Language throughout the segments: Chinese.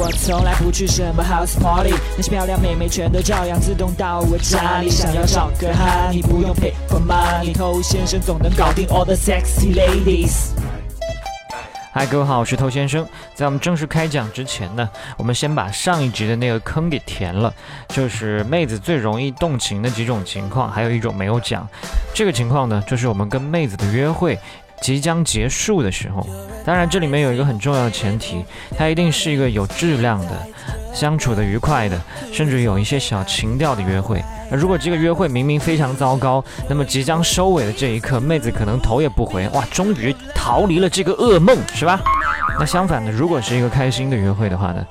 我从来不去什么 house party，那些漂亮妹妹全都照样自动到我家里。想要找个哈，你不用 pay for money，偷先生总能搞定 all the sexy ladies。嗨，各位好，我是偷先生。在我们正式开讲之前呢，我们先把上一集的那个坑给填了，就是妹子最容易动情的几种情况，还有一种没有讲。这个情况呢，就是我们跟妹子的约会即将结束的时候。当然，这里面有一个很重要的前提，它一定是一个有质量的、相处的愉快的，甚至有一些小情调的约会。那如果这个约会明明非常糟糕，那么即将收尾的这一刻，妹子可能头也不回，哇，终于逃离了这个噩梦，是吧？那相反的，如果是一个开心的约会的话呢，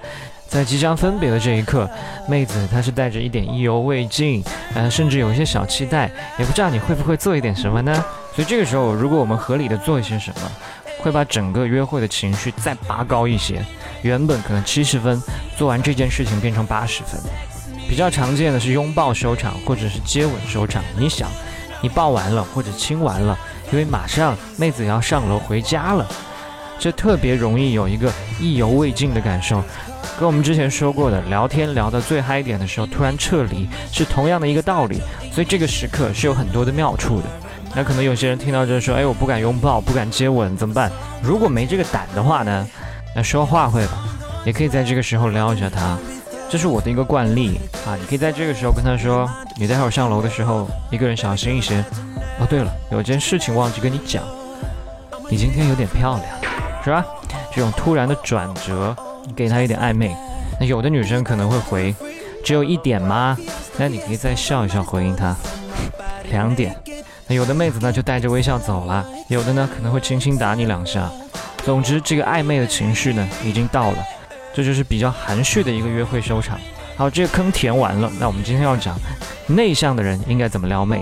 在即将分别的这一刻，妹子她是带着一点意犹未尽，呃，甚至有一些小期待，也不知道你会不会做一点什么呢？所以这个时候，如果我们合理的做一些什么，会把整个约会的情绪再拔高一些，原本可能七十分，做完这件事情变成八十分。比较常见的是拥抱收场，或者是接吻收场。你想，你抱完了或者亲完了，因为马上妹子要上楼回家了，这特别容易有一个意犹未尽的感受。跟我们之前说过的，聊天聊到最嗨点的时候突然撤离，是同样的一个道理。所以这个时刻是有很多的妙处的。那可能有些人听到这说，哎，我不敢拥抱，不敢接吻，怎么办？如果没这个胆的话呢？那说话会吧，也可以在这个时候撩一下他。这是我的一个惯例啊，你可以在这个时候跟他说，你待会儿上楼的时候一个人小心一些。哦，对了，有件事情忘记跟你讲，你今天有点漂亮，是吧？这种突然的转折，你给他一点暧昧。那有的女生可能会回，只有一点吗？那你可以再笑一笑回应她，两点。那有的妹子呢就带着微笑走了，有的呢可能会轻轻打你两下。总之，这个暧昧的情绪呢已经到了。这就是比较含蓄的一个约会收场。好，这个坑填完了，那我们今天要讲内向的人应该怎么撩妹。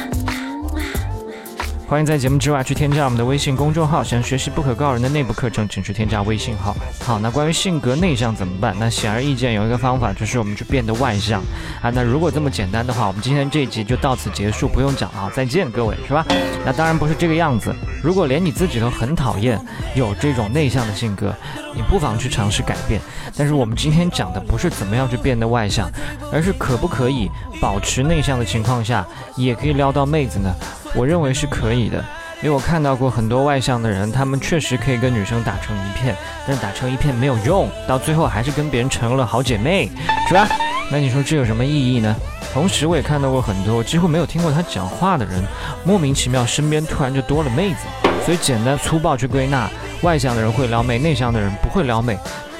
欢迎在节目之外去添加我们的微信公众号，想学习不可告人的内部课程，请去添加微信号。好，那关于性格内向怎么办？那显而易见有一个方法，就是我们去变得外向啊。那如果这么简单的话，我们今天这一集就到此结束，不用讲了啊，再见各位，是吧？那当然不是这个样子。如果连你自己都很讨厌有这种内向的性格，你不妨去尝试改变。但是我们今天讲的不是怎么样去变得外向，而是可不可以保持内向的情况下，也可以撩到妹子呢？我认为是可以的，因为我看到过很多外向的人，他们确实可以跟女生打成一片，但打成一片没有用，到最后还是跟别人成了好姐妹，是吧？那你说这有什么意义呢？同时，我也看到过很多几乎没有听过他讲话的人，莫名其妙身边突然就多了妹子。所以简单粗暴去归纳，外向的人会撩妹，内向的人不会撩妹，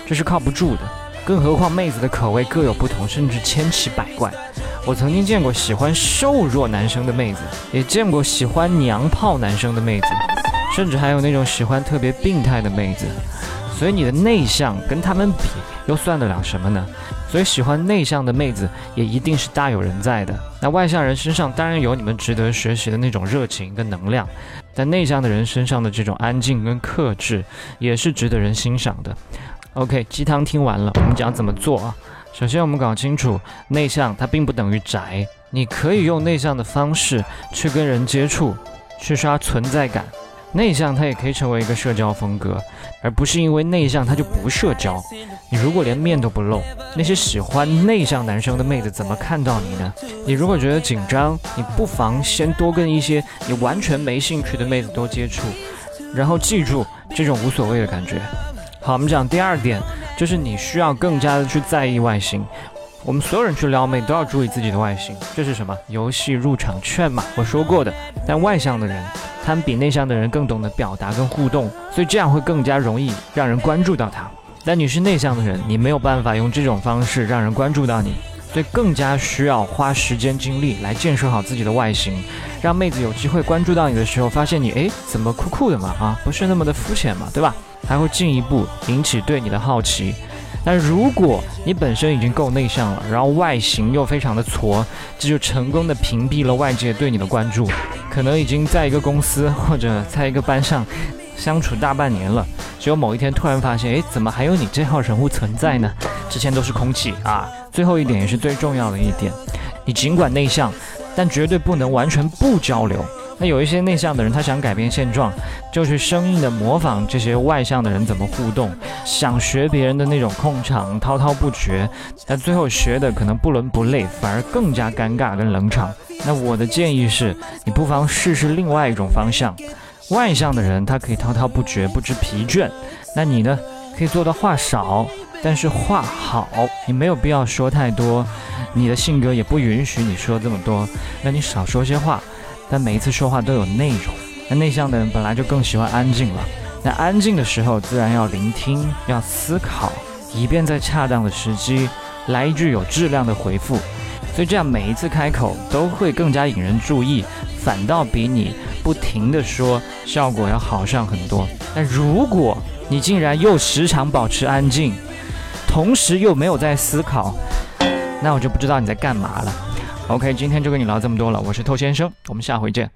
这是靠不住的。更何况妹子的口味各有不同，甚至千奇百怪。我曾经见过喜欢瘦弱男生的妹子，也见过喜欢娘炮男生的妹子，甚至还有那种喜欢特别病态的妹子。所以你的内向跟他们比，又算得了什么呢？所以喜欢内向的妹子也一定是大有人在的。那外向人身上当然有你们值得学习的那种热情跟能量，但内向的人身上的这种安静跟克制也是值得人欣赏的。OK，鸡汤听完了，我们讲怎么做啊？首先，我们搞清楚，内向它并不等于宅。你可以用内向的方式去跟人接触，去刷存在感。内向它也可以成为一个社交风格，而不是因为内向它就不社交。你如果连面都不露，那些喜欢内向男生的妹子怎么看到你呢？你如果觉得紧张，你不妨先多跟一些你完全没兴趣的妹子多接触，然后记住这种无所谓的感觉。好，我们讲第二点。就是你需要更加的去在意外形，我们所有人去撩妹都要注意自己的外形，这是什么游戏入场券嘛？我说过的。但外向的人，他们比内向的人更懂得表达跟互动，所以这样会更加容易让人关注到他。但你是内向的人，你没有办法用这种方式让人关注到你，所以更加需要花时间精力来建设好自己的外形，让妹子有机会关注到你的时候，发现你诶，怎么酷酷的嘛？啊，不是那么的肤浅嘛，对吧？还会进一步引起对你的好奇，但如果你本身已经够内向了，然后外形又非常的矬，这就成功的屏蔽了外界对你的关注。可能已经在一个公司或者在一个班上相处大半年了，只有某一天突然发现，哎，怎么还有你这号人物存在呢？之前都是空气啊。最后一点也是最重要的一点，你尽管内向，但绝对不能完全不交流。那有一些内向的人，他想改变现状，就是生硬的模仿这些外向的人怎么互动，想学别人的那种控场，滔滔不绝，但最后学的可能不伦不类，反而更加尴尬跟冷场。那我的建议是，你不妨试试另外一种方向。外向的人他可以滔滔不绝，不知疲倦，那你呢，可以做到话少，但是话好。你没有必要说太多，你的性格也不允许你说这么多，那你少说些话。但每一次说话都有内容。那内向的人本来就更喜欢安静了。那安静的时候，自然要聆听，要思考，以便在恰当的时机来一句有质量的回复。所以这样每一次开口都会更加引人注意，反倒比你不停的说效果要好上很多。但如果你竟然又时常保持安静，同时又没有在思考，那我就不知道你在干嘛了。OK，今天就跟你聊这么多了，我是透先生，我们下回见。